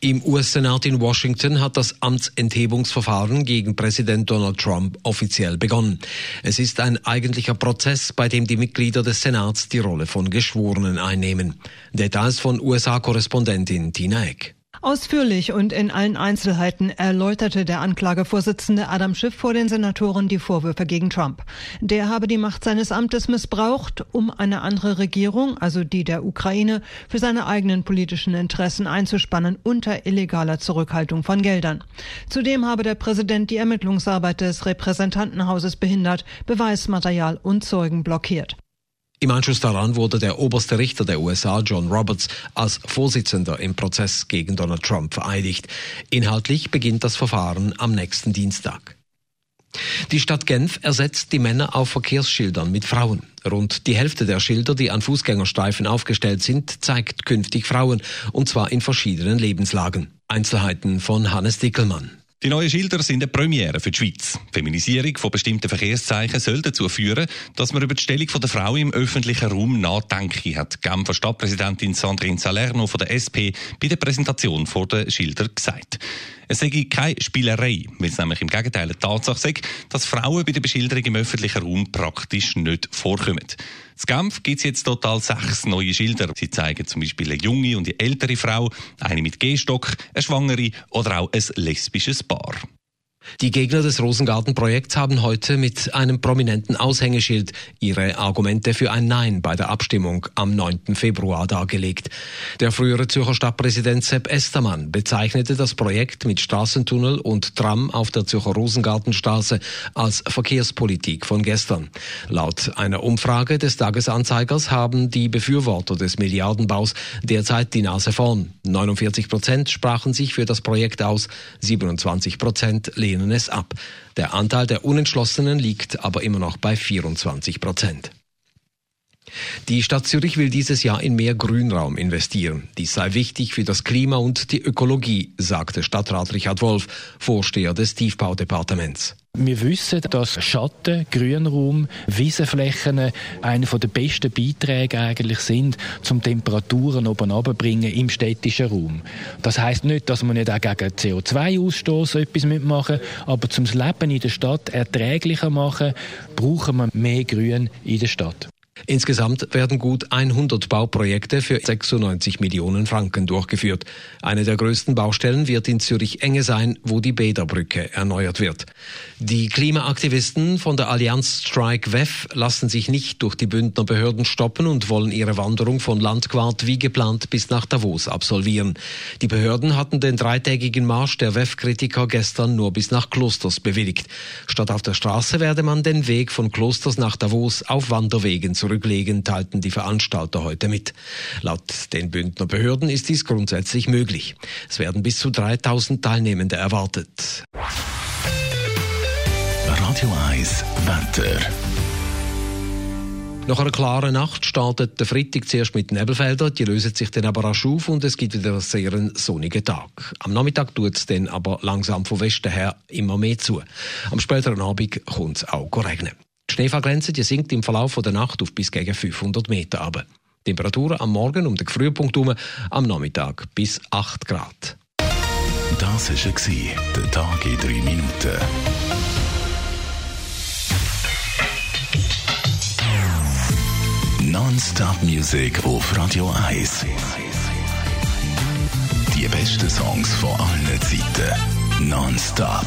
Im US-Senat in Washington hat das Amtsenthebungsverfahren gegen Präsident Donald Trump offiziell begonnen. Es ist ein eigentlicher Prozess, bei dem die Mitglieder des Senats die Rolle von Geschworenen einnehmen. Details von USA-Korrespondentin Tina Eck. Ausführlich und in allen Einzelheiten erläuterte der Anklagevorsitzende Adam Schiff vor den Senatoren die Vorwürfe gegen Trump. Der habe die Macht seines Amtes missbraucht, um eine andere Regierung, also die der Ukraine, für seine eigenen politischen Interessen einzuspannen unter illegaler Zurückhaltung von Geldern. Zudem habe der Präsident die Ermittlungsarbeit des Repräsentantenhauses behindert, Beweismaterial und Zeugen blockiert. Im Anschluss daran wurde der oberste Richter der USA, John Roberts, als Vorsitzender im Prozess gegen Donald Trump vereidigt. Inhaltlich beginnt das Verfahren am nächsten Dienstag. Die Stadt Genf ersetzt die Männer auf Verkehrsschildern mit Frauen. Rund die Hälfte der Schilder, die an Fußgängerstreifen aufgestellt sind, zeigt künftig Frauen, und zwar in verschiedenen Lebenslagen. Einzelheiten von Hannes Dickelmann. Die neuen Schilder sind eine Premiere für die Schweiz. Feminisierung von bestimmten Verkehrszeichen soll dazu führen, dass man über die Stellung der Frau im öffentlichen Raum nachdenke, hat Genfer Stadtpräsidentin Sandrine Salerno von der SP bei der Präsentation der Schilder gesagt. Es sei keine Spielerei, weil es nämlich im Gegenteil eine Tatsache sei, dass Frauen bei der Beschilderung im öffentlichen Raum praktisch nicht vorkommen. In Genf gibt es jetzt total sechs neue Schilder. Sie zeigen zum Beispiel eine junge und eine ältere Frau, eine mit Gehstock, eine Schwangere oder auch ein lesbisches Paar. Die Gegner des Rosengarten-Projekts haben heute mit einem prominenten Aushängeschild ihre Argumente für ein Nein bei der Abstimmung am 9. Februar dargelegt. Der frühere Zürcher Stadtpräsident Sepp Estermann bezeichnete das Projekt mit Straßentunnel und Tram auf der Zürcher Rosengartenstraße als Verkehrspolitik von gestern. Laut einer Umfrage des Tagesanzeigers haben die Befürworter des Milliardenbaus derzeit die Nase vorn. 49 Prozent sprachen sich für das Projekt aus, 27 Prozent lehnen lehnen es ab. Der Anteil der Unentschlossenen liegt aber immer noch bei 24 Prozent. Die Stadt Zürich will dieses Jahr in mehr Grünraum investieren. Dies sei wichtig für das Klima und die Ökologie, sagte Stadtrat Richard Wolf, Vorsteher des Tiefbaudepartements. Wir wissen, dass Schatten, Grünraum, Wiesenflächen einer der besten Beiträge eigentlich sind, zum Temperaturen oben runterbringen im städtischen Raum. Das heißt nicht, dass man nicht auch gegen CO2-Ausstoß etwas mitmachen, aber zum Leben in der Stadt erträglicher machen, brauchen wir mehr Grün in der Stadt. Insgesamt werden gut 100 Bauprojekte für 96 Millionen Franken durchgeführt. Eine der größten Baustellen wird in Zürich-Enge sein, wo die Bäderbrücke erneuert wird. Die Klimaaktivisten von der Allianz Strike WEF lassen sich nicht durch die Bündner Behörden stoppen und wollen ihre Wanderung von Landquart wie geplant bis nach Davos absolvieren. Die Behörden hatten den dreitägigen Marsch der WEF-Kritiker gestern nur bis nach Klosters bewilligt. Statt auf der Straße werde man den Weg von Klosters nach Davos auf Wanderwegen zurück zurücklegen, teilten die Veranstalter heute mit. Laut den Bündner Behörden ist dies grundsätzlich möglich. Es werden bis zu 3000 Teilnehmende erwartet. Radio 1 Wetter. Nach einer klaren Nacht startet der Freitag zuerst mit Nebelfeldern, die lösen sich dann aber rasch auf und es gibt wieder einen sehr sonnigen Tag. Am Nachmittag tut es dann aber langsam von Westen her immer mehr zu. Am späteren Abend kommt es auch regnen. Die Schneefallgrenze die sinkt im Verlauf der Nacht auf bis gegen 500 Meter ab. Temperaturen am Morgen um den Frühpunkt herum, am Nachmittag bis 8 Grad. Das war der Tag in 3 Minuten. Non-Stop Music auf Radio 1. Die besten Songs von allen Zeiten. Non-Stop.